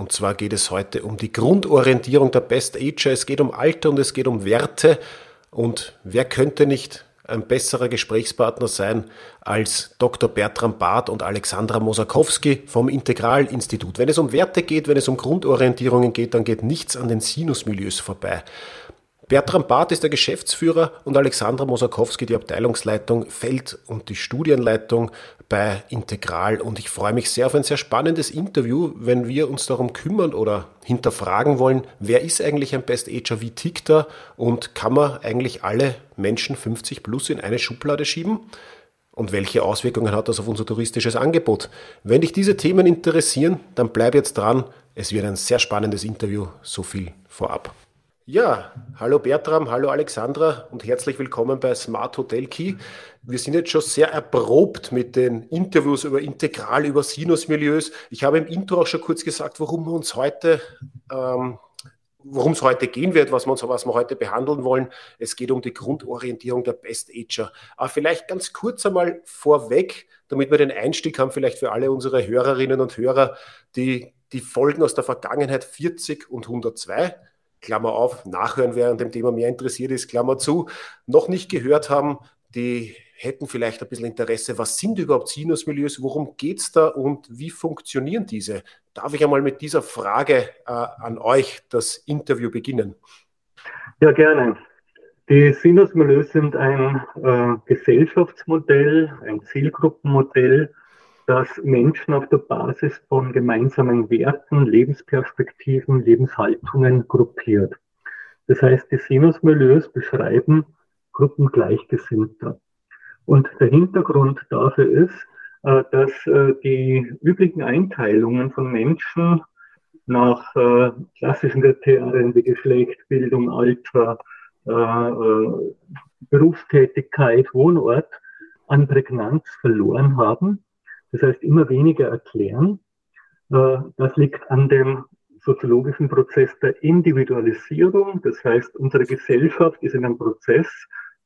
und zwar geht es heute um die Grundorientierung der Best Ager. Es geht um Alter und es geht um Werte und wer könnte nicht ein besserer Gesprächspartner sein als Dr. Bertram Barth und Alexandra Mosakowski vom Integralinstitut. Wenn es um Werte geht, wenn es um Grundorientierungen geht, dann geht nichts an den Sinusmilieus vorbei. Bertram Barth ist der Geschäftsführer und Alexandra Mosakowski die Abteilungsleitung Feld und die Studienleitung bei Integral. Und ich freue mich sehr auf ein sehr spannendes Interview, wenn wir uns darum kümmern oder hinterfragen wollen, wer ist eigentlich ein Best Ager, wie tickt er und kann man eigentlich alle Menschen 50 plus in eine Schublade schieben? Und welche Auswirkungen hat das auf unser touristisches Angebot? Wenn dich diese Themen interessieren, dann bleib jetzt dran. Es wird ein sehr spannendes Interview. So viel vorab. Ja, hallo Bertram, hallo Alexandra und herzlich willkommen bei Smart Hotel Key. Wir sind jetzt schon sehr erprobt mit den Interviews über Integral, über Sinusmilieus. Ich habe im Intro auch schon kurz gesagt, worum wir uns heute, ähm, worum es heute gehen wird, was wir, uns, was wir heute behandeln wollen. Es geht um die Grundorientierung der Best Ager. Aber vielleicht ganz kurz einmal vorweg, damit wir den Einstieg haben, vielleicht für alle unsere Hörerinnen und Hörer, die die Folgen aus der Vergangenheit 40 und 102 Klammer auf, nachhören, wer an dem Thema mehr interessiert ist, Klammer zu, noch nicht gehört haben, die hätten vielleicht ein bisschen Interesse, was sind überhaupt Sinusmilieus, worum geht es da und wie funktionieren diese? Darf ich einmal mit dieser Frage äh, an euch das Interview beginnen? Ja, gerne. Die Sinusmilieus sind ein äh, Gesellschaftsmodell, ein Zielgruppenmodell, das Menschen auf der Basis von gemeinsamen Werten, Lebensperspektiven, Lebenshaltungen gruppiert. Das heißt, die Sinusmilieus beschreiben Gruppen Gleichgesinnter. Und der Hintergrund dafür ist, äh, dass äh, die üblichen Einteilungen von Menschen nach äh, klassischen Kriterien wie Geschlecht, Bildung, Alter, Berufstätigkeit, Wohnort an Prägnanz verloren haben das heißt, immer weniger erklären. Äh, das liegt an dem soziologischen Prozess der Individualisierung. Das heißt, unsere Gesellschaft ist in einem Prozess,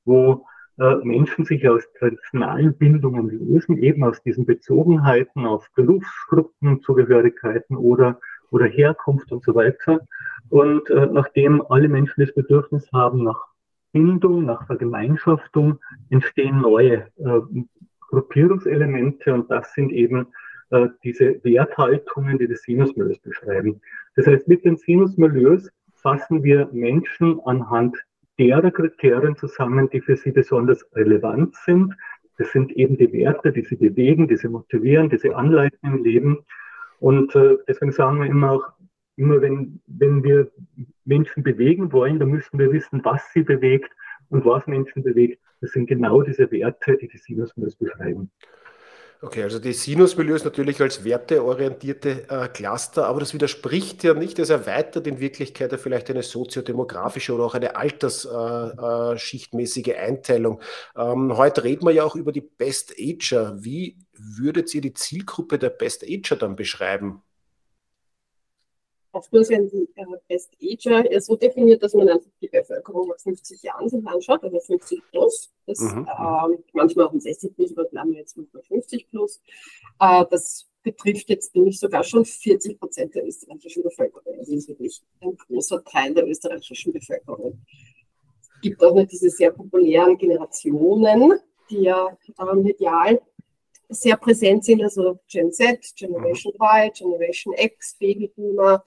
wo äh, Menschen sich aus traditionellen Bildungen lösen, eben aus diesen Bezogenheiten auf Berufsgruppen, Zugehörigkeiten oder, oder Herkunft und so weiter. Und äh, nachdem alle Menschen das Bedürfnis haben nach Bildung, nach Vergemeinschaftung, entstehen neue äh, Gruppierungselemente und das sind eben äh, diese Werthaltungen, die die Sinusmilieus beschreiben. Das heißt, mit den Sinusmilieus fassen wir Menschen anhand derer Kriterien zusammen, die für sie besonders relevant sind. Das sind eben die Werte, die sie bewegen, die sie motivieren, die sie anleiten im Leben. Und äh, deswegen sagen wir immer auch, immer wenn, wenn wir Menschen bewegen wollen, dann müssen wir wissen, was sie bewegt und was Menschen bewegt. Das sind genau diese Werte, die die Sinusmilieus beschreiben. Okay, also die Sinusmilieus natürlich als werteorientierte äh, Cluster, aber das widerspricht ja nicht, das erweitert in Wirklichkeit ja vielleicht eine soziodemografische oder auch eine altersschichtmäßige äh, äh, Einteilung. Ähm, heute reden wir ja auch über die Best Ager. Wie würdet ihr die Zielgruppe der Best Ager dann beschreiben? Oftmals werden die äh, Best Ager so definiert, dass man einfach die Bevölkerung nach 50 Jahren sich anschaut, also 50 plus. Das, mhm. äh, manchmal auch ein 60 plus, aber bleiben wir jetzt mit 50 plus. Äh, das betrifft jetzt nämlich sogar schon 40 Prozent der österreichischen Bevölkerung. Also das ist wirklich ein großer Teil der österreichischen Bevölkerung. Es gibt auch noch diese sehr populären Generationen, die ja äh, medial sehr präsent sind, also Gen Z, Generation mhm. Y, Generation X, Babyboomer,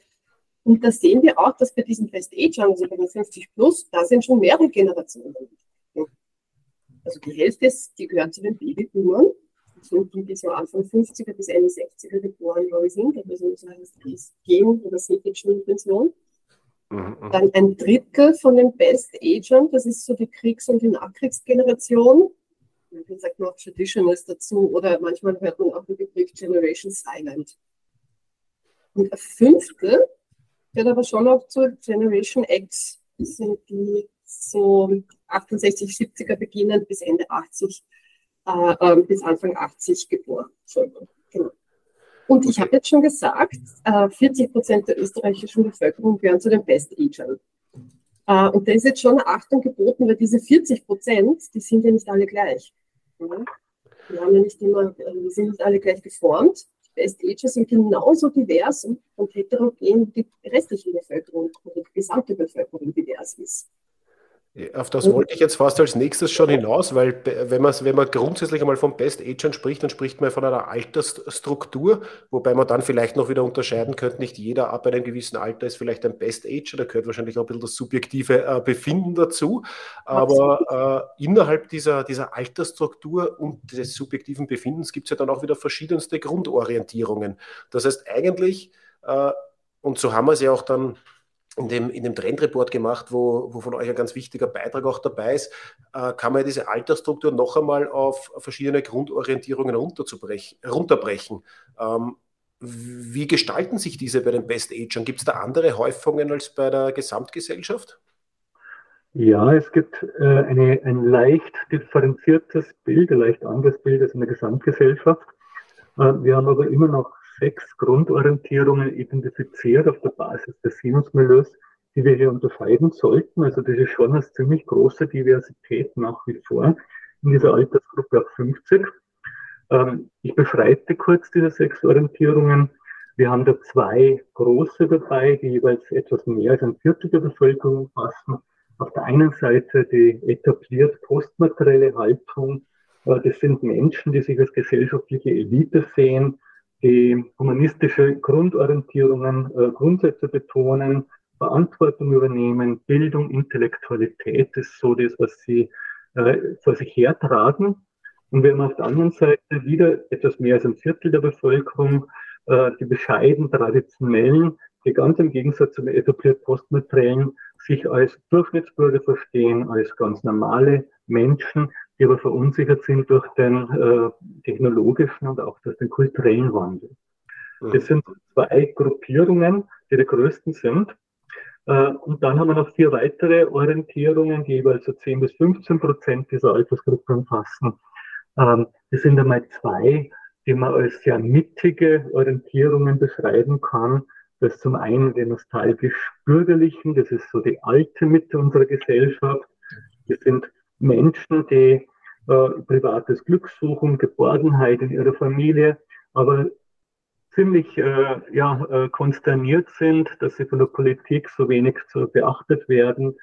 und da sehen wir auch, dass bei diesen Best Age, also bei den 50 plus, da sind schon mehrere Generationen. Also die Hälfte die gehören zu den Babyboomern. Sind die, die so Anfang 50er bis Ende 60er geboren worden sind. Also so heißt das Gen- oder Pension. Mhm. Dann ein Drittel von den Best Agern, das ist so die Kriegs- und die Nachkriegsgeneration. Man sagt noch Traditionals dazu oder manchmal hört man auch den Begriff Generation Silent. Und ein Fünftel gehört aber schon auch zur Generation X. Das sind die so 68, 70er beginnen bis Ende 80, äh, äh, bis Anfang 80 geboren. Genau. Und ich habe jetzt schon gesagt, äh, 40 Prozent der österreichischen Bevölkerung gehören zu den Best-Agern. Äh, und da ist jetzt schon eine Achtung geboten, weil diese 40 Prozent, die sind ja nicht alle gleich. Ja? Wir haben ja nicht immer, äh, wir sind nicht alle gleich geformt. Die Best-Ager sind genauso divers und heterogen wie die restliche Bevölkerung und die gesamte Bevölkerung divers ist. Auf das wollte ich jetzt fast als nächstes schon hinaus, weil wenn man, wenn man grundsätzlich einmal von Best Agent spricht, dann spricht man von einer Altersstruktur, wobei man dann vielleicht noch wieder unterscheiden könnte, nicht jeder ab einem gewissen Alter ist vielleicht ein Best Ager, da gehört wahrscheinlich auch ein bisschen das subjektive äh, Befinden dazu, aber äh, innerhalb dieser, dieser Altersstruktur und des subjektiven Befindens gibt es ja dann auch wieder verschiedenste Grundorientierungen. Das heißt eigentlich, äh, und so haben wir es ja auch dann in dem, in dem Trendreport gemacht, wo, wo von euch ein ganz wichtiger Beitrag auch dabei ist, äh, kann man ja diese Altersstruktur noch einmal auf verschiedene Grundorientierungen runterbrechen. Ähm, wie gestalten sich diese bei den Best Agern? Gibt es da andere Häufungen als bei der Gesamtgesellschaft? Ja, es gibt äh, eine, ein leicht differenziertes Bild, ein leicht anderes Bild als in der Gesamtgesellschaft. Äh, wir haben aber immer noch sechs Grundorientierungen identifiziert auf der Basis des Sinusmilieus, die wir hier unterscheiden sollten. Also das ist schon eine ziemlich große Diversität nach wie vor in dieser Altersgruppe ab 50. Ähm, ich beschreibe kurz diese sechs Orientierungen. Wir haben da zwei große dabei, die jeweils etwas mehr als ein Viertel der Bevölkerung fassen. Auf der einen Seite die etabliert postmaterielle Haltung. Äh, das sind Menschen, die sich als gesellschaftliche Elite sehen, die humanistische Grundorientierungen, äh, Grundsätze betonen, Verantwortung übernehmen, Bildung, Intellektualität ist so das, was sie äh, vor sich hertragen. Und wir haben auf der anderen Seite wieder etwas mehr als ein Viertel der Bevölkerung, äh, die bescheiden traditionellen, die ganz im Gegensatz zu den etabliert postmateriellen sich als Durchschnittsbürger verstehen, als ganz normale Menschen, die aber verunsichert sind durch den äh, technologischen und auch durch den kulturellen Wandel. Mhm. Das sind zwei Gruppierungen, die die größten sind. Äh, und dann haben wir noch vier weitere Orientierungen, die jeweils so 10 bis 15 Prozent dieser Altersgruppe umfassen. Ähm, das sind einmal zwei, die man als sehr mittige Orientierungen beschreiben kann. Das ist zum einen die nostalgisch-bürgerlichen, das ist so die alte Mitte unserer Gesellschaft. Das sind Menschen, die äh, privates Glück suchen, Geborgenheit in ihrer Familie, aber ziemlich äh, ja, äh, konsterniert sind, dass sie von der Politik so wenig zu beachtet werden.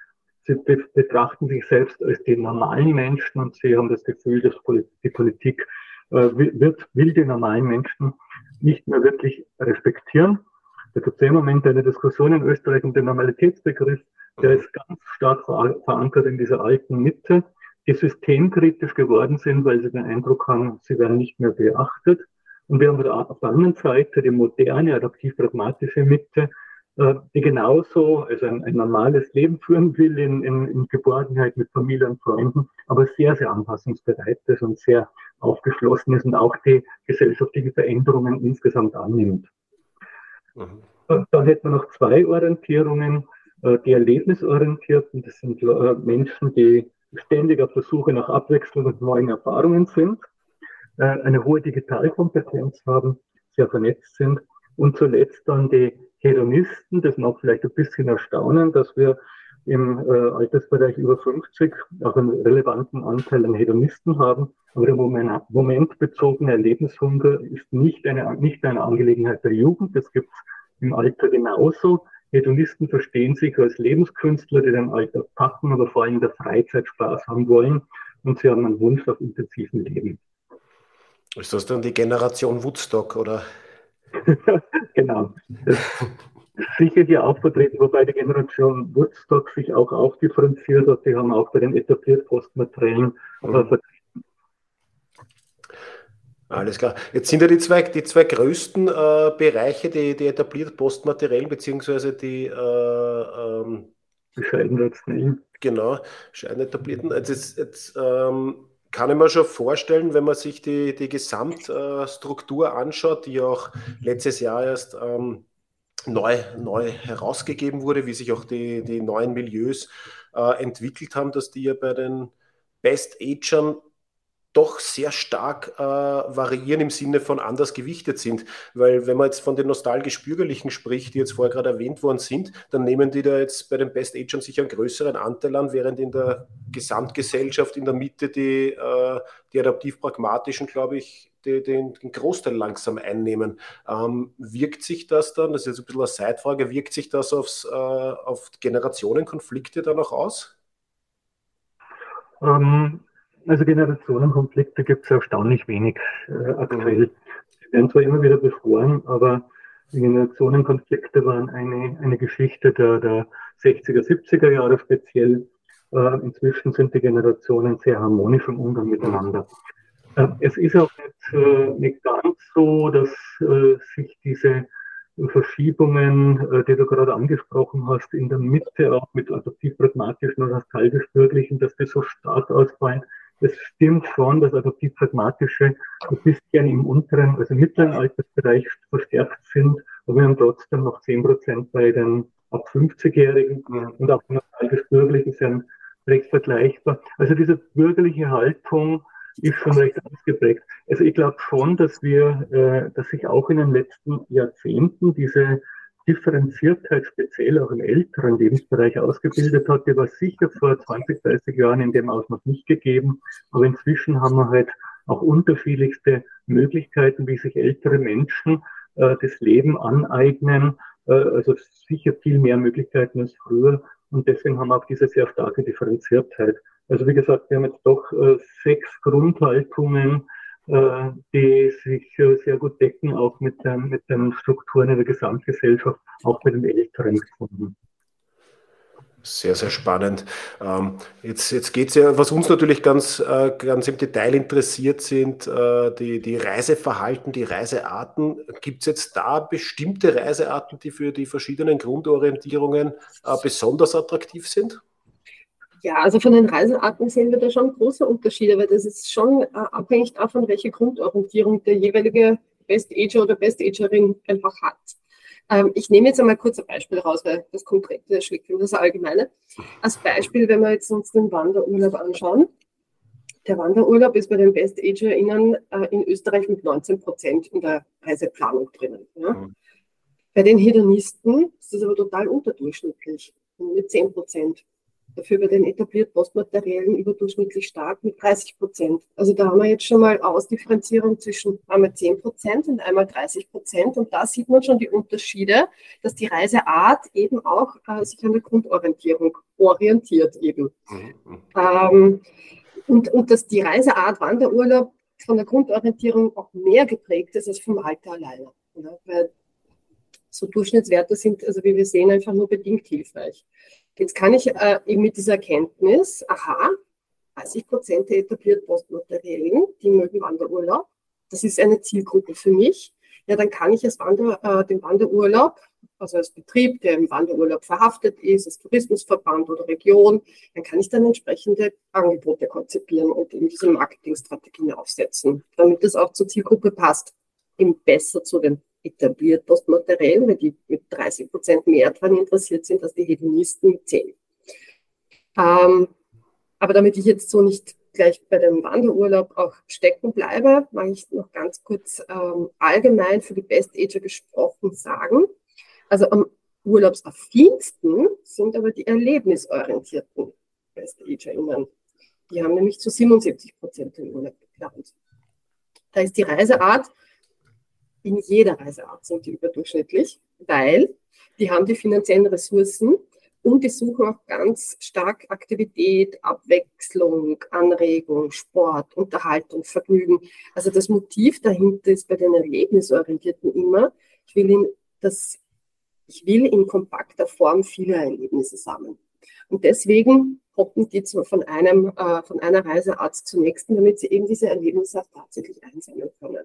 Sie be betrachten sich selbst als die normalen Menschen und sie haben das Gefühl, dass die Politik äh, wird, will die normalen Menschen nicht mehr wirklich respektieren. Da gibt es im Moment eine Diskussion in Österreich um den Normalitätsbegriff, der ist ganz stark verankert in dieser alten Mitte, die systemkritisch geworden sind, weil sie den Eindruck haben, sie werden nicht mehr beachtet. Und wir haben auf der anderen Seite die moderne, adaptiv-pragmatische Mitte, äh, die genauso, also ein, ein normales Leben führen will in, in, in Geborgenheit mit Familie und Freunden, aber sehr, sehr anpassungsbereit ist und sehr aufgeschlossen ist und auch die gesellschaftlichen Veränderungen insgesamt annimmt. Mhm. Dann hätten wir noch zwei Orientierungen. Äh, die Erlebnisorientierten, das sind äh, Menschen, die ständig auf der Suche nach Abwechslung und neuen Erfahrungen sind, äh, eine hohe Digitalkompetenz haben, sehr vernetzt sind und zuletzt dann die Hedonisten, das mag vielleicht ein bisschen erstaunen, dass wir im Altersbereich über 50 auch einen relevanten Anteil an Hedonisten haben. Aber der Moment, momentbezogene Erlebnishunger ist nicht eine, nicht eine Angelegenheit der Jugend. Das gibt es im Alter genauso. Hedonisten verstehen sich als Lebenskünstler, die den Alltag packen, aber vor allem der Freizeit Spaß haben wollen und sie haben einen Wunsch auf intensiven Leben. Ist das dann die Generation Woodstock, oder? genau. Sicher hier auch vertreten, wobei die Generation Woodstock sich auch aufdifferenziert hat. Die haben auch bei den etabliert Postmateriellen mhm. vertreten alles klar. Jetzt sind ja die zwei, die zwei größten äh, Bereiche, die, die etabliert postmateriell, beziehungsweise die äh, ähm, Scheidenletzten. Genau, Scheidenetablierten. Also jetzt, jetzt ähm, kann ich mir schon vorstellen, wenn man sich die, die Gesamtstruktur anschaut, die auch letztes Jahr erst ähm, neu, neu herausgegeben wurde, wie sich auch die, die neuen Milieus äh, entwickelt haben, dass die ja bei den Best-Agern doch sehr stark äh, variieren im Sinne von anders gewichtet sind. Weil wenn man jetzt von den nostalgisch-bürgerlichen spricht, die jetzt vorher gerade erwähnt worden sind, dann nehmen die da jetzt bei den Best Agern sicher einen größeren Anteil an, während in der Gesamtgesellschaft in der Mitte die, äh, die adaptiv-pragmatischen, glaube ich, den, den, Großteil langsam einnehmen. Ähm, wirkt sich das dann, das ist jetzt ein bisschen eine Seitfrage, wirkt sich das aufs, äh, auf Generationenkonflikte dann auch aus? Ähm, also Generationenkonflikte gibt es erstaunlich wenig äh, aktuell. Sie werden zwar immer wieder beschworen, aber Generationenkonflikte waren eine, eine Geschichte der, der 60er, 70er Jahre speziell. Äh, inzwischen sind die Generationen sehr harmonisch im Umgang miteinander. Äh, es ist auch nicht, äh, nicht ganz so, dass äh, sich diese Verschiebungen, äh, die du gerade angesprochen hast, in der Mitte auch mit adoptiv-pragmatischen und nostalgisch-bürgerlichen, dass die so stark ausfallen. Es stimmt schon, dass adoptiv-pragmatische ein bisschen im unteren, also mittleren Altersbereich verstärkt sind, aber wir haben trotzdem noch 10 Prozent bei den ab 50-Jährigen mhm. und auch die nostalgisch-bürgerlichen sind recht vergleichbar. Also diese bürgerliche Haltung, ist schon recht ausgeprägt. Also ich glaube schon, dass wir, äh, dass sich auch in den letzten Jahrzehnten diese Differenziertheit speziell auch im älteren Lebensbereich ausgebildet hat. Die war sicher vor 20, 30 Jahren in dem Ausmaß nicht gegeben. Aber inzwischen haben wir halt auch unterschiedlichste Möglichkeiten, wie sich ältere Menschen äh, das Leben aneignen. Äh, also sicher viel mehr Möglichkeiten als früher. Und deswegen haben wir auch diese sehr starke Differenziertheit. Also wie gesagt, wir haben jetzt doch äh, sechs Grundhaltungen, äh, die sich äh, sehr gut decken, auch mit, den, mit den Strukturen in der Gesamtgesellschaft, auch mit den Älteren gefunden. Sehr, sehr spannend. Ähm, jetzt jetzt geht es ja, was uns natürlich ganz, äh, ganz im Detail interessiert sind, die, die Reiseverhalten, die Reisearten. Gibt es jetzt da bestimmte Reisearten, die für die verschiedenen Grundorientierungen besonders attraktiv sind? Ja, also von den Reisearten sehen wir da schon große Unterschiede, weil das ist schon äh, abhängig davon, welche Grundorientierung der jeweilige Best Ager oder Best Agerin einfach hat. Ähm, ich nehme jetzt einmal kurz ein Beispiel raus, weil das Konkrete schlägt für das Allgemeine. Als Beispiel, wenn wir jetzt uns den Wanderurlaub anschauen. Der Wanderurlaub ist bei den Best AgerInnen äh, in Österreich mit 19 Prozent in der Reiseplanung drinnen. Ja? Mhm. Bei den Hedonisten ist das aber total unterdurchschnittlich, mit 10 Prozent dafür bei den etablierten Postmaterialien überdurchschnittlich stark mit 30 Prozent. Also da haben wir jetzt schon mal Ausdifferenzierung zwischen einmal 10 Prozent und einmal 30 Prozent. Und da sieht man schon die Unterschiede, dass die Reiseart eben auch äh, sich an der Grundorientierung orientiert eben. Mhm. Ähm, und, und dass die Reiseart Wanderurlaub von der Grundorientierung auch mehr geprägt ist als vom Alter alleine. Ja, weil so Durchschnittswerte sind, also wie wir sehen, einfach nur bedingt hilfreich. Jetzt kann ich äh, eben mit dieser Erkenntnis, aha, 30 Prozent der etablierten Postmaterialien, die mögen Wanderurlaub. Das ist eine Zielgruppe für mich. Ja, dann kann ich als Wander, äh, den Wanderurlaub, also als Betrieb, der im Wanderurlaub verhaftet ist, als Tourismusverband oder Region, dann kann ich dann entsprechende Angebote konzipieren und eben diese Marketingstrategien aufsetzen, damit das auch zur Zielgruppe passt, eben besser zu den etabliert postmateriell, weil die mit 30 Prozent mehr daran interessiert sind als die Hedonisten mit 10. Ähm, aber damit ich jetzt so nicht gleich bei dem Wanderurlaub auch stecken bleibe, mag ich noch ganz kurz ähm, allgemein für die Best Ager gesprochen sagen. Also am urlaubsaffinsten sind aber die erlebnisorientierten Best AgerInnen. Die haben nämlich zu 77 Prozent den Urlaub geplant. Da ist die Reiseart in jeder Reiseart sind die überdurchschnittlich, weil die haben die finanziellen Ressourcen und die suchen auch ganz stark Aktivität, Abwechslung, Anregung, Sport, Unterhaltung, Vergnügen. Also das Motiv dahinter ist bei den Erlebnisorientierten immer, ich will in, das, ich will in kompakter Form viele Erlebnisse sammeln. Und deswegen hoppen die von, einem, äh, von einer Reiseart zur nächsten, damit sie eben diese Erlebnisse auch tatsächlich einsammeln können.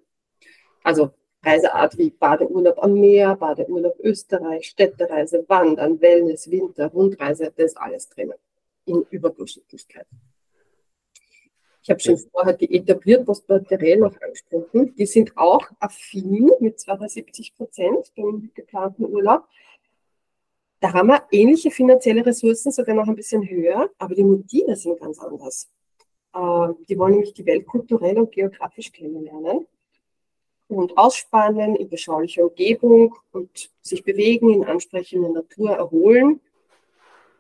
Also Reiseart wie Badeurlaub am Meer, Badeurlaub Österreich, Städtereise, Wandern, Wellness, Winter, Rundreise, das ist alles drinnen in Überdurchschnittlichkeit. Ich habe schon vorher die etabliert postbakteriell noch angesprochen. Die sind auch affin mit 72 Prozent beim geplanten Urlaub. Da haben wir ähnliche finanzielle Ressourcen, sogar noch ein bisschen höher, aber die Motive sind ganz anders. Äh, die wollen nämlich die Welt kulturell und geografisch kennenlernen und ausspannen in beschaulicher Umgebung und sich bewegen, in ansprechender Natur erholen.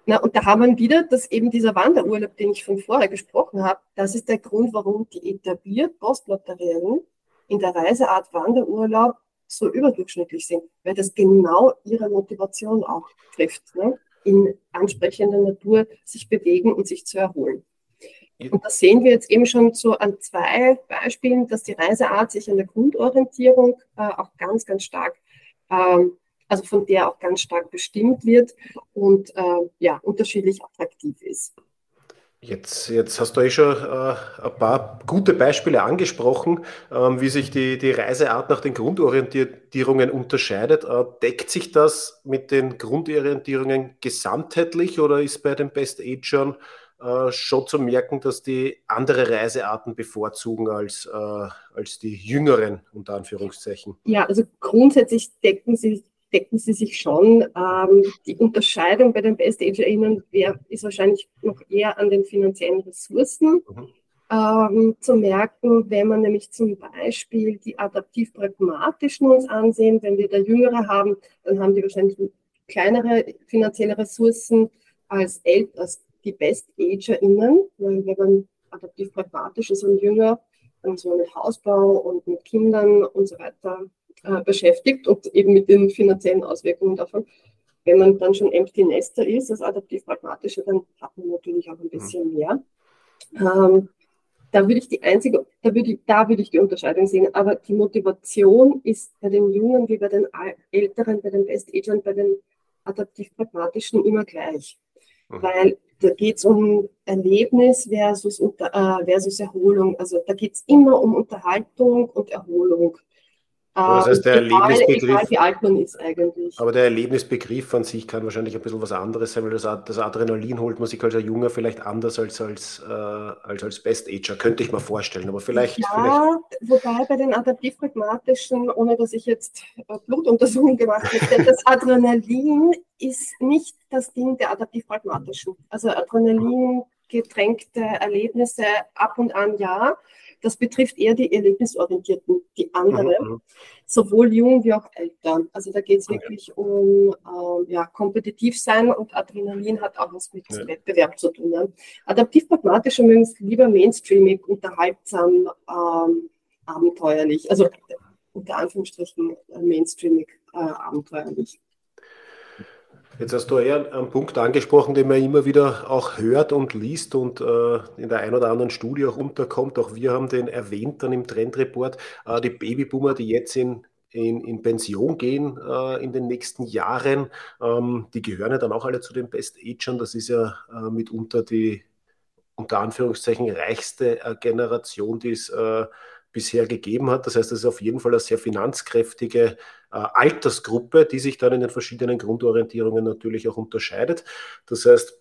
Na, und da haben wir wieder, dass eben dieser Wanderurlaub, den ich von vorher gesprochen habe, das ist der Grund, warum die etabliert Postnotariellen in der Reiseart Wanderurlaub so überdurchschnittlich sind, weil das genau ihre Motivation auch trifft, ne? in ansprechender Natur sich bewegen und sich zu erholen. Und das sehen wir jetzt eben schon so an zwei Beispielen, dass die Reiseart sich an der Grundorientierung äh, auch ganz, ganz stark, ähm, also von der auch ganz stark bestimmt wird und äh, ja, unterschiedlich attraktiv ist. Jetzt, jetzt hast du eh schon äh, ein paar gute Beispiele angesprochen, ähm, wie sich die, die Reiseart nach den Grundorientierungen unterscheidet. Äh, deckt sich das mit den Grundorientierungen gesamtheitlich oder ist bei den Best Agern äh, schon zu merken, dass die andere Reisearten bevorzugen als, äh, als die jüngeren, unter Anführungszeichen. Ja, also grundsätzlich decken sie, decken sie sich schon. Ähm, die Unterscheidung bei den Best-AgerInnen ist wahrscheinlich noch eher an den finanziellen Ressourcen. Mhm. Ähm, zu merken, wenn man nämlich zum Beispiel die adaptiv-pragmatischen uns ansehen, wenn wir da Jüngere haben, dann haben die wahrscheinlich kleinere finanzielle Ressourcen als, als die Best-AgerInnen, weil wenn man adaptiv pragmatisch ist und jünger, dann so mit Hausbau und mit Kindern und so weiter äh, beschäftigt und eben mit den finanziellen Auswirkungen davon. Wenn man dann schon Empty Nester ist, als adaptiv pragmatische, dann hat man natürlich auch ein bisschen mhm. mehr. Ähm, da würde ich die einzige, da würde ich, da würde ich die Unterscheidung sehen. Aber die Motivation ist bei den Jungen wie bei den Älteren, bei den Best-Agern, bei den adaptiv-pragmatischen immer gleich. Mhm. Weil da geht es um Erlebnis versus, äh, versus Erholung. Also da geht es immer um Unterhaltung und Erholung. Das heißt, der egal, Erlebnisbegriff, egal wie alt man ist eigentlich. Aber der Erlebnisbegriff an sich kann wahrscheinlich ein bisschen was anderes sein, weil das, Adrenalin holt man sich als Junger vielleicht anders als als, äh, als, als Best-Ager, könnte ich mir vorstellen. Aber vielleicht. Ja, vielleicht... wobei bei den adaptiv-pragmatischen, ohne dass ich jetzt äh, Blutuntersuchungen gemacht habe, das Adrenalin ist nicht das Ding der adaptiv-pragmatischen. Also Adrenalin getränkte Erlebnisse ab und an ja. Das betrifft eher die Erlebnisorientierten, die anderen, mhm. mhm. sowohl jung wie auch älter. Also da geht es wirklich um äh, ja, kompetitiv sein und Adrenalin hat auch was mit ja. Wettbewerb zu tun. Ja. Adaptiv-pragmatisch übrigens lieber mainstreamig, unterhaltsam, ähm, abenteuerlich. Also unter Anführungsstrichen äh, mainstreamig, äh, abenteuerlich. Jetzt hast du eher einen Punkt angesprochen, den man immer wieder auch hört und liest und äh, in der einen oder anderen Studie auch unterkommt. Auch wir haben den erwähnt dann im Trendreport. Äh, die Babyboomer, die jetzt in, in, in Pension gehen äh, in den nächsten Jahren, ähm, die gehören ja dann auch alle zu den Best-Agern. Das ist ja äh, mitunter die unter Anführungszeichen reichste äh, Generation, die es äh, bisher gegeben hat. Das heißt, es ist auf jeden Fall eine sehr finanzkräftige äh, Altersgruppe, die sich dann in den verschiedenen Grundorientierungen natürlich auch unterscheidet. Das heißt,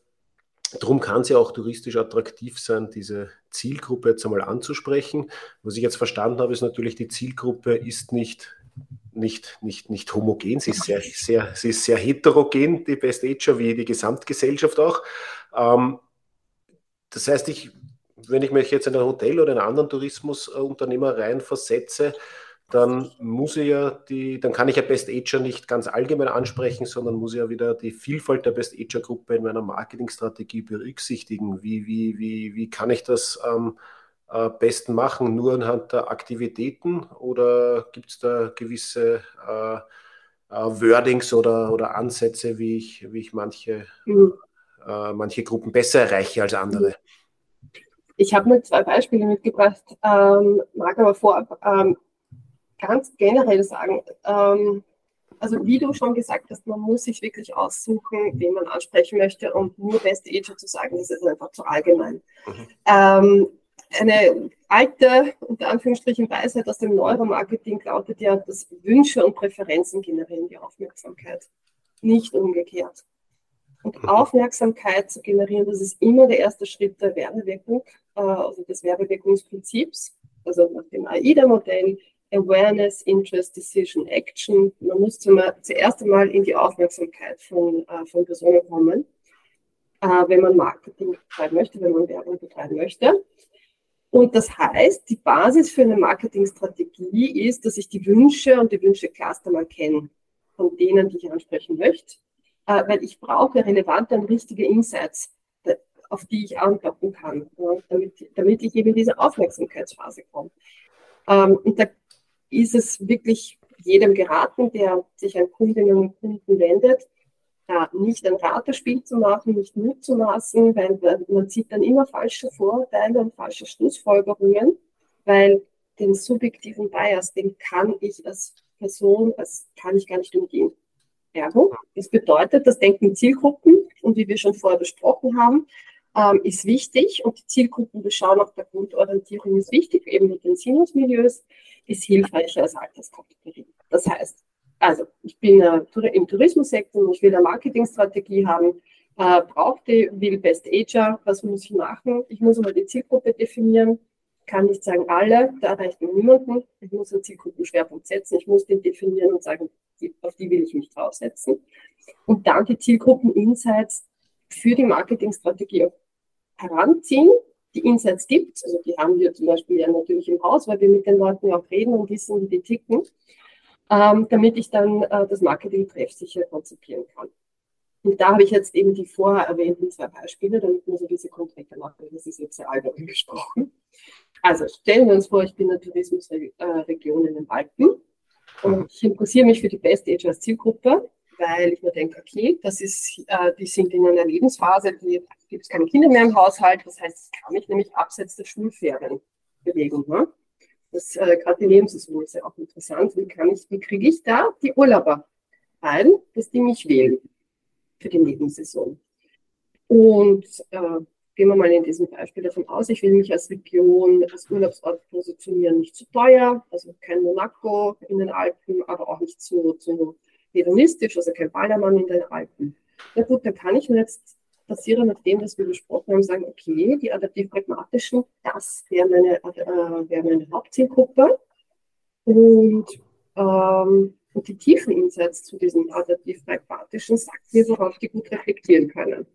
Darum kann es ja auch touristisch attraktiv sein, diese Zielgruppe jetzt einmal anzusprechen. Was ich jetzt verstanden habe, ist natürlich, die Zielgruppe ist nicht, nicht, nicht, nicht homogen, sie ist sehr, sehr, sie ist sehr heterogen, die Best Ager, wie die Gesamtgesellschaft auch. Ähm, das heißt, ich wenn ich mich jetzt in ein Hotel oder einen anderen Tourismusunternehmer reinversetze, dann muss ich ja die, dann kann ich ja Best Ager nicht ganz allgemein ansprechen, sondern muss ja wieder die Vielfalt der Best Ager Gruppe in meiner Marketingstrategie berücksichtigen. Wie, wie, wie, wie kann ich das am äh, besten machen? Nur anhand der Aktivitäten oder gibt es da gewisse äh, äh, Wordings oder, oder Ansätze, wie ich, wie ich manche, mhm. äh, manche Gruppen besser erreiche als andere? Ich habe nur zwei Beispiele mitgebracht, ähm, mag aber vorab ähm, ganz generell sagen, ähm, also wie du schon gesagt hast, man muss sich wirklich aussuchen, wen man ansprechen möchte und nur beste Ager zu sagen, das ist einfach zu allgemein. Mhm. Ähm, eine alte, unter Anführungsstrichen, Weisheit aus dem Neuromarketing lautet ja, dass Wünsche und Präferenzen generieren die Aufmerksamkeit, nicht umgekehrt. Und mhm. Aufmerksamkeit zu generieren, das ist immer der erste Schritt der Werbewirkung. Äh, also des Werbewirkungsprinzips, also nach dem AIDA-Modell, Awareness, Interest, Decision, Action. Man muss zuerst einmal in die Aufmerksamkeit von, äh, von Personen kommen, äh, wenn man Marketing betreiben möchte, wenn man Werbung betreiben möchte. Und das heißt, die Basis für eine Marketingstrategie ist, dass ich die Wünsche und die Wünsche-Cluster mal kenne, von denen, die ich ansprechen möchte, äh, weil ich brauche relevante und richtige Insights, auf die ich antworten kann, damit, damit ich eben in diese Aufmerksamkeitsphase komme. Ähm, und da ist es wirklich jedem geraten, der sich an Kundinnen und Kunden wendet, da nicht ein Ratespiel zu machen, nicht Mut zu maßen, weil man sieht dann immer falsche Vorurteile und falsche Schlussfolgerungen, weil den subjektiven Bias, den kann ich als Person, als kann ich gar nicht umgehen. Ergo, das bedeutet, das Denken Zielgruppen und wie wir schon vorher besprochen haben, ähm, ist wichtig und die Zielgruppenbeschau nach der Grundorientierung ist wichtig, eben mit den Sinusmilieus, ist hilfreicher als Alterskategorie. Das heißt, also ich bin äh, im Tourismussektor und ich will eine Marketingstrategie haben, äh, brauche die, will Best Ager, was muss ich machen? Ich muss mal die Zielgruppe definieren, kann nicht sagen alle, da reicht mir niemanden. Ich muss einen Zielgruppenschwerpunkt setzen, ich muss den definieren und sagen, auf die will ich mich draufsetzen. Und dann die Zielgruppen-Insights für die Marketingstrategie heranziehen, die Insights gibt. Also die haben wir zum Beispiel ja natürlich im Haus, weil wir mit den Leuten ja auch reden und wissen, wie die ticken, ähm, damit ich dann äh, das Marketing treffsicher konzipieren kann. Und da habe ich jetzt eben die vorher erwähnten zwei Beispiele, damit wir so ein bisschen konkreter machen. Das ist jetzt sehr allgemein gesprochen. Also stellen wir uns vor, ich bin in der Tourismusregion in den Alpen und ich interessiere mich für die Best Age als Zielgruppe weil ich mir denke, okay, das ist, äh, die sind in einer Lebensphase, die gibt es keine Kinder mehr im Haushalt, das heißt, ich kann mich nämlich abseits der Schulferien bewegen. Ne? Das äh, gerade die Lebenssaison ist ja auch interessant. Wie wie kriege ich da die Urlauber rein, dass die mich wählen für die Nebensaison? Und äh, gehen wir mal in diesem Beispiel davon aus, ich will mich als Region, als Urlaubsort positionieren, nicht zu teuer, also kein Monaco in den Alpen, aber auch nicht zu, zu hedonistisch, also kein Ballermann in den Alpen. Na gut, dann kann ich mir jetzt basierend auf dem, was wir besprochen haben, sagen, okay, die adaptiv-pragmatischen, das wäre meine, äh, wär meine Hauptzielgruppe. Und, ähm, und die tiefen Insights zu diesen adaptiv-pragmatischen sagt mir, worauf die gut reflektieren können.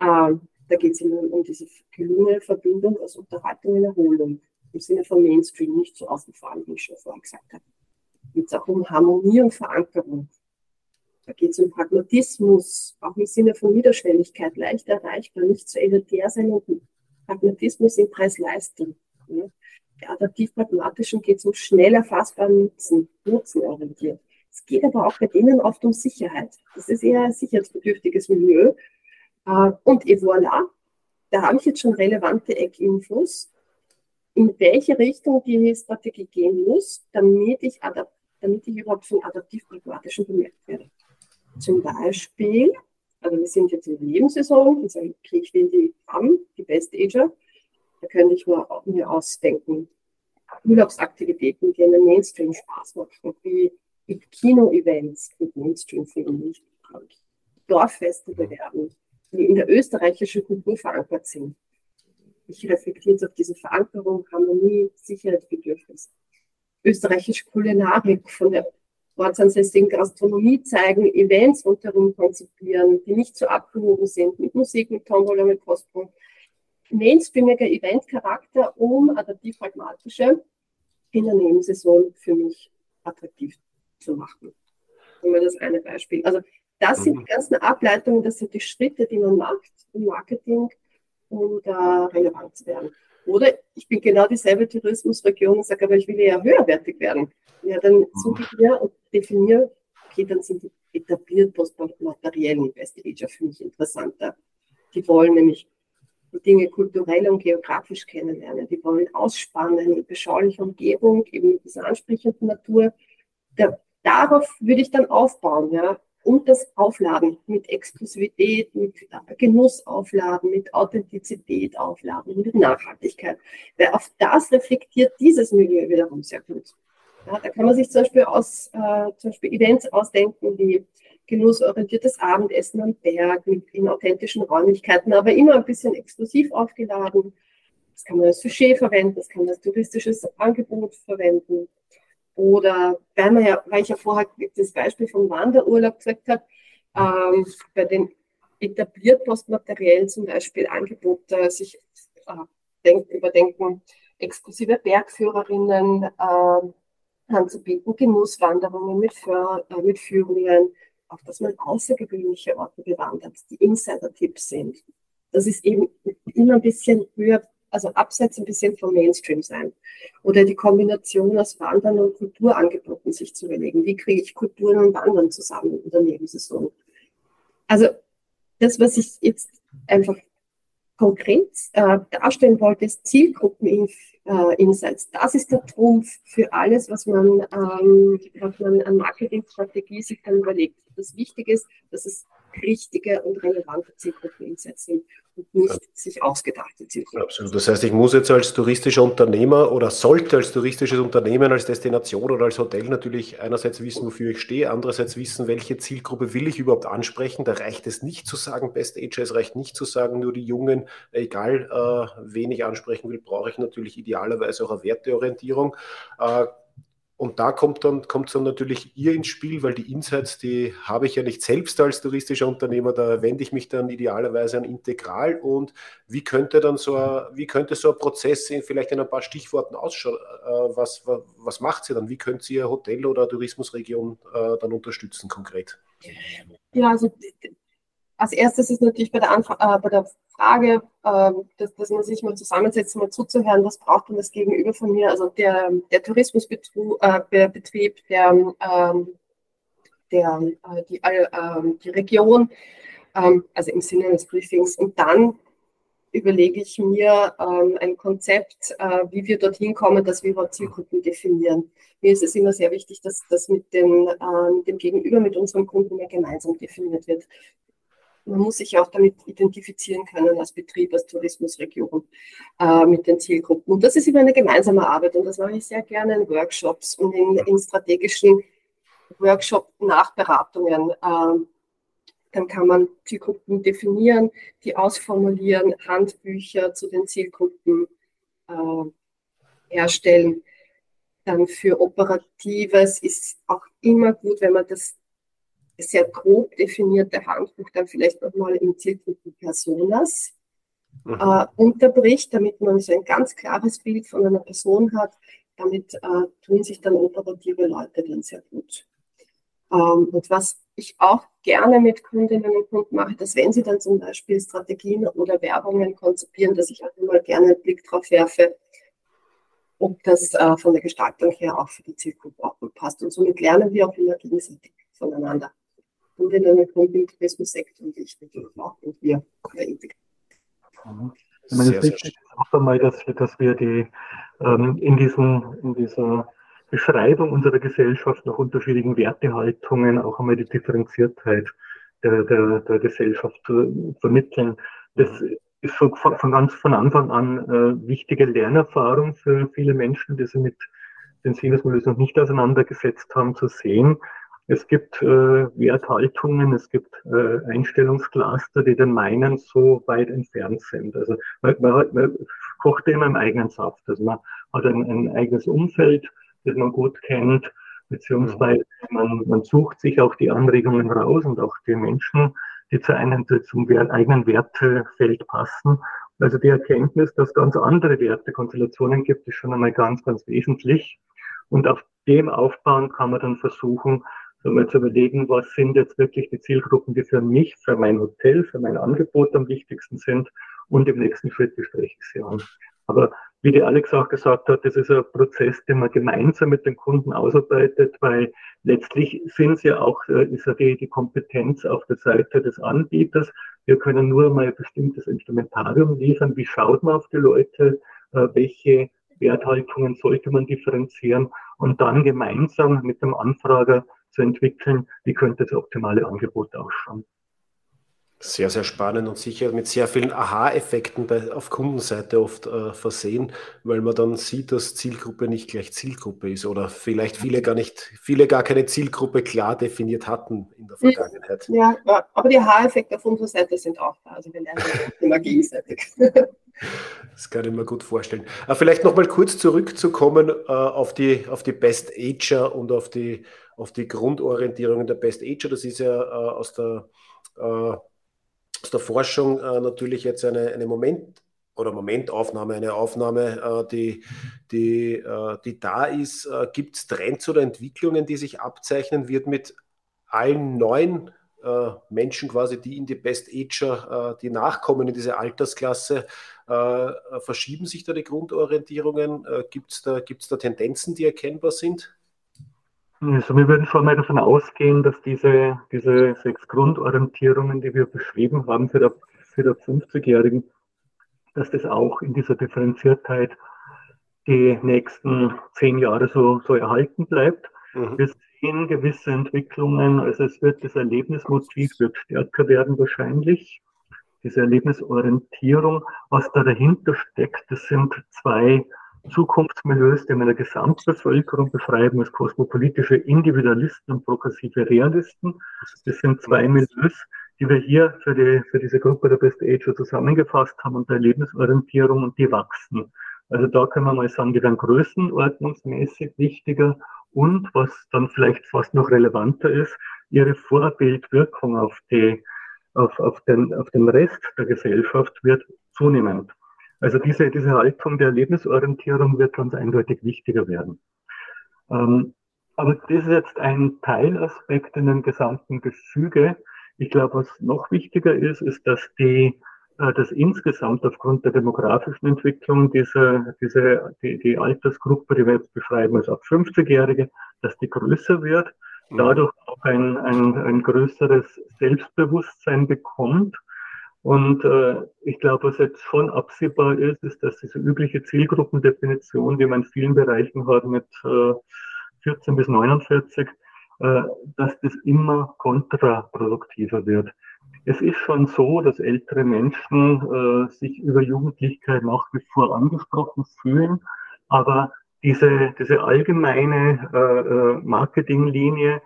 Ähm, da geht es ihnen um diese gelungene Verbindung aus Unterhaltung und Erholung im Sinne von Mainstream, nicht so ausgefahren, wie ich schon vorher gesagt habe geht es auch um Harmonie und Verankerung. Da geht es um Pragmatismus, auch im Sinne von Niederschwelligkeit, leicht erreichbar, nicht zu elitär sein und Pragmatismus im Preis-Leistung. Ja. Bei adaptiv-pragmatischen geht es um schnell erfassbaren Nutzen, nutzenorientiert. Es geht aber auch bei denen oft um Sicherheit. Das ist eher ein sicherheitsbedürftiges Milieu. Äh, und et voilà, da habe ich jetzt schon relevante Eckinfos, in welche Richtung die Strategie gehen muss, damit ich adaptiv damit ich überhaupt von adaptiv-pragmatischen bemerkt werde. Zum Beispiel, also wir sind jetzt in der Nebensaison und sagen, okay, ich will die FAM, die Best Ager, da könnte ich mir, mir ausdenken, Urlaubsaktivitäten, die einen Mainstream Spaß machen, wie, wie Kino-Events mit Mainstream-Filmen, nicht Dorffeste bewerben, die in der österreichischen Kultur verankert sind. Ich reflektiere jetzt auf diese Verankerung, Harmonie, Sicherheitsbedürfnis österreichische Kulinarik von der ortsansässigen Gastronomie zeigen, Events rundherum konzipieren, die nicht so abgehoben sind, mit Musik, mit Tombola, mit Postpunkt. Mainstreamiger Eventcharakter, um adaptiv-pragmatische in der Nebensaison für mich attraktiv zu machen. Nur das eine Beispiel. Also das sind die mhm. ganzen Ableitungen, das sind die Schritte, die man macht im Marketing, um da relevant zu werden. Oder ich bin genau dieselbe Tourismusregion und sage, aber ich will ja höherwertig werden. Ja, dann mhm. suche ich mir und definiere, okay, dann sind die etabliert postmateriellen Investigator für mich interessanter. Die wollen nämlich die Dinge kulturell und geografisch kennenlernen. Die wollen ausspannen, eine beschauliche Umgebung, eben mit dieser ansprechenden Natur. Da, darauf würde ich dann aufbauen. Ja und das Aufladen mit Exklusivität, mit Genuss aufladen, mit Authentizität aufladen, mit Nachhaltigkeit. Weil auf das reflektiert dieses Milieu wiederum sehr gut. Ja, da kann man sich zum Beispiel, aus, äh, zum Beispiel Events ausdenken wie genussorientiertes Abendessen am Berg mit in authentischen Räumlichkeiten, aber immer ein bisschen exklusiv aufgeladen. Das kann man als Sujet verwenden, das kann man als touristisches Angebot verwenden. Oder weil, man ja, weil ich ja vorher das Beispiel vom Wanderurlaub gesagt habe, ähm, bei den etabliert postmateriell zum Beispiel Angebote sich äh, denk, überdenken, exklusive Bergführerinnen äh, anzubieten, Genusswanderungen mit, Für, äh, mit Führungen, auch dass man außergewöhnliche Orte bewandert, die Insider-Tipps sind. Das ist eben immer ein bisschen höher, also abseits ein bisschen vom Mainstream sein. Oder die Kombination aus Wandern und Kulturangeboten sich zu überlegen. Wie kriege ich Kulturen und Wandern zusammen in der Nebensaison? Also das, was ich jetzt einfach konkret äh, darstellen wollte, ist Zielgruppen-Insights. Äh, das ist der Trumpf für alles, was man, ähm, was man an Marketingstrategie sich dann überlegt. Das Wichtige ist, dass es richtige und relevante Zielgruppen einsetzen und nicht ja. sich ausgedachte Zielgruppen. Absolut. Das heißt, ich muss jetzt als touristischer Unternehmer oder sollte als touristisches Unternehmen, als Destination oder als Hotel natürlich einerseits wissen, wofür ich stehe, andererseits wissen, welche Zielgruppe will ich überhaupt ansprechen. Da reicht es nicht zu sagen, Best Age, es reicht nicht zu sagen, nur die Jungen, egal äh, wen ich ansprechen will, brauche ich natürlich idealerweise auch eine Werteorientierung. Äh, und da kommt dann, kommt dann natürlich ihr ins Spiel, weil die Insights, die habe ich ja nicht selbst als touristischer Unternehmer, da wende ich mich dann idealerweise an Integral. Und wie könnte dann so ein, wie könnte so ein Prozess in, vielleicht in ein paar Stichworten ausschauen? Äh, was, was, macht sie dann? Wie könnt ihr Hotel oder Tourismusregion äh, dann unterstützen konkret? Ja, also als erstes ist natürlich bei der, Anf äh, bei der Frage, äh, dass, dass, man sich mal zusammensetzt, mal zuzuhören, was braucht man das Gegenüber von mir? Also der, der Tourismusbetrieb, äh, der, ähm, der, äh, die, äh, die Region, ähm, also im Sinne eines Briefings. Und dann überlege ich mir ähm, ein Konzept, äh, wie wir dorthin kommen, dass wir überhaupt Zielgruppen definieren. Mir ist es immer sehr wichtig, dass das mit dem, äh, dem Gegenüber, mit unserem Kunden gemeinsam definiert wird man muss sich auch damit identifizieren können als Betrieb, als Tourismusregion äh, mit den Zielgruppen. Und das ist immer eine gemeinsame Arbeit und das mache ich sehr gerne in Workshops und in, in strategischen Workshop-Nachberatungen. Äh, dann kann man Zielgruppen definieren, die ausformulieren, Handbücher zu den Zielgruppen äh, erstellen. Dann für Operatives ist auch immer gut, wenn man das sehr grob definierte Handbuch dann vielleicht nochmal im Zielgruppen Personas mhm. äh, unterbricht, damit man so ein ganz klares Bild von einer Person hat. Damit äh, tun sich dann operative Leute dann sehr gut. Ähm, und was ich auch gerne mit Kundinnen und Kunden mache, dass wenn sie dann zum Beispiel Strategien oder Werbungen konzipieren, dass ich auch immer gerne einen Blick drauf werfe, ob das äh, von der Gestaltung her auch für die Zielgruppe passt. Und somit lernen wir auch immer gegenseitig voneinander und in einem Tourismussektor und auch und wir integrieren. Mhm. Ich meine, es ist auch einmal, dass, dass wir die ähm, in, diesen, in dieser Beschreibung unserer Gesellschaft nach unterschiedlichen Wertehaltungen auch einmal die Differenziertheit der, der, der Gesellschaft zu vermitteln. Das ist von, von ganz von Anfang an äh, wichtige Lernerfahrung für viele Menschen, die sich mit den Sinnesmodellen noch nicht auseinandergesetzt haben, zu sehen, es gibt äh, Werthaltungen, es gibt äh, Einstellungscluster, die den meinen so weit entfernt sind. Also man, man, man kocht immer im eigenen Saft. Also man hat ein, ein eigenes Umfeld, das man gut kennt, beziehungsweise man, man sucht sich auch die Anregungen raus und auch die Menschen, die zu einem zum eigenen Wertefeld passen. Also die Erkenntnis, dass ganz andere Wertekonstellationen gibt, ist schon einmal ganz, ganz wesentlich. Und auf dem aufbauen kann man dann versuchen, mal zu überlegen, was sind jetzt wirklich die Zielgruppen, die für mich, für mein Hotel, für mein Angebot am wichtigsten sind und im nächsten Schritt bespreche ich sie an. Aber wie die Alex auch gesagt hat, das ist ein Prozess, den man gemeinsam mit den Kunden ausarbeitet, weil letztlich sind es ja auch, äh, ist ja die, die Kompetenz auf der Seite des Anbieters. Wir können nur mal ein bestimmtes Instrumentarium liefern. Wie schaut man auf die Leute? Äh, welche Werthaltungen sollte man differenzieren? Und dann gemeinsam mit dem Anfrager zu entwickeln, wie könnte das optimale Angebot ausschauen. Sehr, sehr spannend und sicher mit sehr vielen Aha-Effekten auf Kundenseite oft äh, versehen, weil man dann sieht, dass Zielgruppe nicht gleich Zielgruppe ist oder vielleicht viele gar nicht, viele gar keine Zielgruppe klar definiert hatten in der Vergangenheit. Ja, aber die Aha-Effekte auf unserer Seite sind auch da. Also wir lernen immer gegenseitig. Das kann ich mir gut vorstellen. Aber vielleicht nochmal kurz zurückzukommen äh, auf, die, auf die Best Ager und auf die, auf die Grundorientierungen der Best Ager. Das ist ja äh, aus, der, äh, aus der Forschung äh, natürlich jetzt eine, eine Moment- oder Momentaufnahme, eine Aufnahme, äh, die, die, äh, die da ist. Gibt es Trends oder Entwicklungen, die sich abzeichnen? Wird mit allen neuen äh, Menschen quasi, die in die Best Ager, äh, die nachkommen in diese Altersklasse, äh, verschieben sich da die Grundorientierungen? Gibt es da, gibt's da Tendenzen, die erkennbar sind? Also wir würden schon mal davon ausgehen, dass diese, diese sechs Grundorientierungen, die wir beschrieben haben für der, für der 50-Jährigen, dass das auch in dieser Differenziertheit die nächsten zehn Jahre so, so erhalten bleibt. Mhm. Wir sehen gewisse Entwicklungen, also es wird das Erlebnismotiv wird stärker werden wahrscheinlich. Diese Erlebnisorientierung, was da dahinter steckt, das sind zwei Zukunftsmilieus, die wir in der Gesamtbevölkerung beschreiben als kosmopolitische Individualisten und progressive Realisten. Das sind zwei Milieus, die wir hier für, die, für diese Gruppe der Best Age zusammengefasst haben und der Erlebnisorientierung und die wachsen. Also da können wir mal sagen, die werden größenordnungsmäßig wichtiger und was dann vielleicht fast noch relevanter ist, ihre Vorbildwirkung auf, die, auf, auf, den, auf den Rest der Gesellschaft wird zunehmend. Also diese, diese Haltung der Erlebnisorientierung wird ganz eindeutig wichtiger werden. Ähm, aber das ist jetzt ein Teilaspekt in dem gesamten Gefüge. Ich glaube, was noch wichtiger ist, ist, dass die äh, dass insgesamt aufgrund der demografischen Entwicklung diese, diese, die, die Altersgruppe, die wir jetzt beschreiben als ab 50-Jährige, dass die größer wird. Dadurch auch ein, ein, ein größeres Selbstbewusstsein bekommt. Und äh, ich glaube, was jetzt schon absehbar ist, ist, dass diese übliche Zielgruppendefinition, die man in vielen Bereichen hat mit äh, 14 bis 49, äh, dass das immer kontraproduktiver wird. Es ist schon so, dass ältere Menschen äh, sich über Jugendlichkeit nach wie vor angesprochen fühlen, aber diese, diese allgemeine äh, äh, Marketinglinie,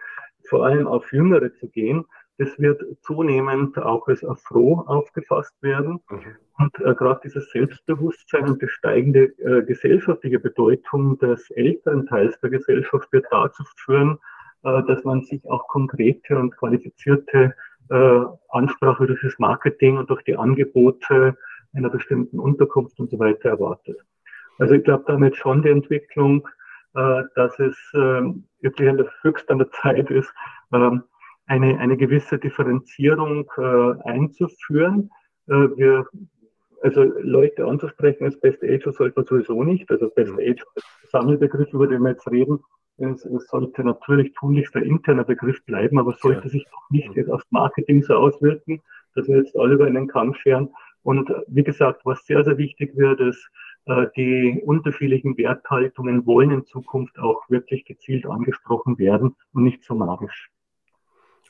vor allem auf Jüngere zu gehen, das wird zunehmend auch als Afro aufgefasst werden. Mhm. Und äh, gerade dieses Selbstbewusstsein und die steigende äh, gesellschaftliche Bedeutung des älteren Teils der Gesellschaft wird dazu führen, äh, dass man sich auch konkrete und qualifizierte äh, Ansprache durch das Marketing und durch die Angebote einer bestimmten Unterkunft und so weiter erwartet. Also ich glaube damit schon die Entwicklung, äh, dass es äh, wirklich an der, höchst an der Zeit ist, äh, eine, eine gewisse Differenzierung äh, einzuführen. Äh, wir, also Leute anzusprechen als Best Age sollte man sowieso nicht. Also Best Age als Sammelbegriff, über den wir jetzt reden, es, es sollte natürlich tunlichst ein interner Begriff bleiben, aber sollte ja. sich doch nicht jetzt aufs Marketing so auswirken, dass wir jetzt alle über einen Kamm scheren. Und äh, wie gesagt, was sehr, sehr wichtig wird, ist, die unterschiedlichen Werthaltungen wollen in Zukunft auch wirklich gezielt angesprochen werden und nicht so magisch.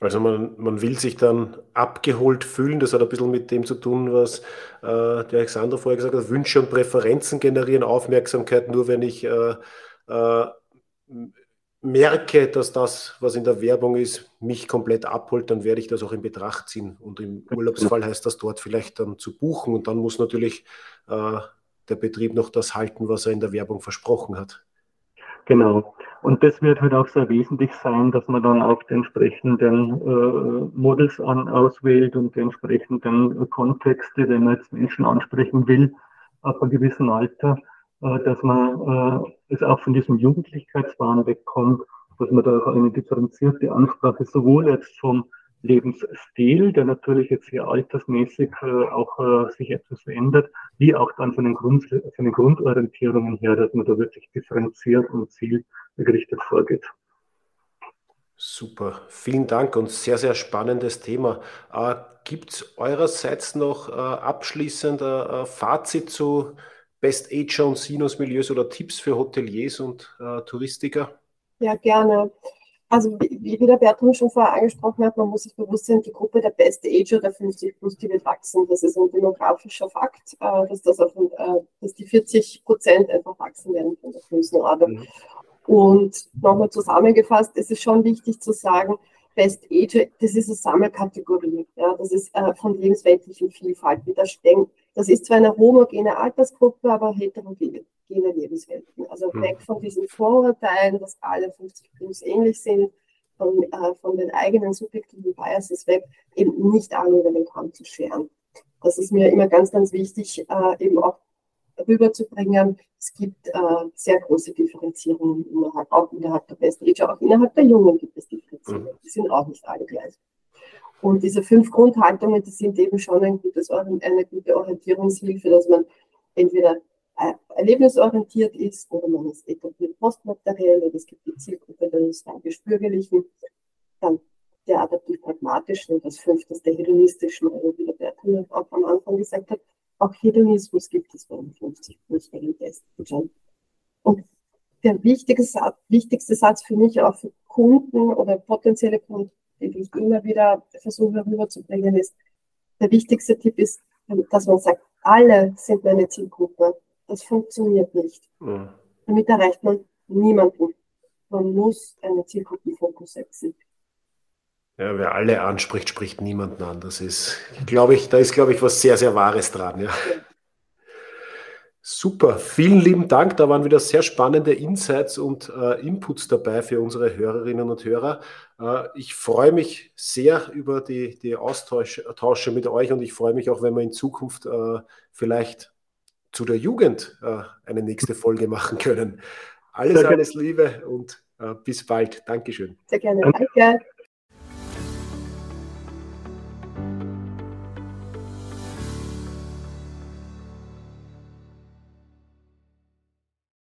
Also man, man will sich dann abgeholt fühlen. Das hat ein bisschen mit dem zu tun, was äh, der Alexander vorher gesagt hat. Wünsche und Präferenzen generieren Aufmerksamkeit nur, wenn ich äh, äh, merke, dass das, was in der Werbung ist, mich komplett abholt, dann werde ich das auch in Betracht ziehen. Und im Urlaubsfall heißt das dort vielleicht dann zu buchen. Und dann muss natürlich äh, der Betrieb noch das halten, was er in der Werbung versprochen hat. Genau. Und das wird halt auch sehr wesentlich sein, dass man dann auch die entsprechenden äh, Models an, auswählt und die entsprechenden Kontexte, wenn man jetzt Menschen ansprechen will, ab einem gewissen Alter, äh, dass man äh, es auch von diesem Jugendlichkeitswahn wegkommt, dass man da auch eine differenzierte Ansprache sowohl jetzt vom Lebensstil, der natürlich jetzt hier altersmäßig äh, auch äh, sich etwas verändert, wie auch dann von den, Grund, von den Grundorientierungen her, dass man da wirklich differenziert und zielgerichtet vorgeht. Super, vielen Dank und sehr, sehr spannendes Thema. Äh, Gibt es eurerseits noch äh, abschließend äh, Fazit zu Best Ager und Sinus-Milieus oder Tipps für Hoteliers und äh, Touristiker? Ja, gerne. Also wie, wie der Bertram schon vorher angesprochen hat, man muss sich bewusst sein, die Gruppe der Best Ager der 50 plus, die wird wachsen. Das ist ein demografischer Fakt, äh, dass, das auf, äh, dass die 40 Prozent einfach wachsen werden von der Größenordnung. Mhm. Und nochmal zusammengefasst, es ist schon wichtig zu sagen, Best Age, das ist eine Sammelkategorie. Ja, das ist äh, von lebensweltlichen Vielfalt. Da Das ist zwar eine homogene Altersgruppe, aber heterogene Lebenswelten. Also mhm. weg von diesen Vorurteilen, dass alle 50 plus ähnlich sind, von, äh, von den eigenen subjektiven Biases weg, eben nicht alle über den Kamm zu scheren. Das ist mir immer ganz, ganz wichtig, äh, eben auch rüberzubringen. Es gibt äh, sehr große Differenzierungen innerhalb, auch innerhalb der Best Age, auch innerhalb der Jungen gibt es Differenzierungen. Mhm. Die sind auch nicht alle gleich. Und diese fünf Grundhaltungen, die sind eben schon ein gutes, eine gute Orientierungshilfe, dass man entweder erlebnisorientiert ist oder man ist etabliert postmateriell oder es gibt die Zielgruppe der rein gespürgelichen, dann der adaptiv-pragmatischen und das fünfte der hedonistischen, oder wie der Bertrand auch am Anfang gesagt hat, auch Hedonismus gibt es bei den 50 plus Testen. Und der wichtigste Satz, für mich auch für Kunden oder potenzielle Kunden, die ich immer wieder versuche rüberzubringen, ist, der wichtigste Tipp ist, dass man sagt, alle sind meine Zielgruppe. Das funktioniert nicht. Mhm. Damit erreicht man niemanden. Man muss einen Zielgruppenfokus setzen. Ja, wer alle anspricht, spricht niemanden an. Das ist, glaube ich, da ist, glaube ich, was sehr, sehr Wahres dran. Ja. Super, vielen lieben Dank. Da waren wieder sehr spannende Insights und äh, Inputs dabei für unsere Hörerinnen und Hörer. Äh, ich freue mich sehr über die, die Austausche mit euch und ich freue mich auch, wenn wir in Zukunft äh, vielleicht zu der Jugend äh, eine nächste Folge machen können. Alles, alles Liebe und äh, bis bald. Dankeschön. Sehr gerne. Danke.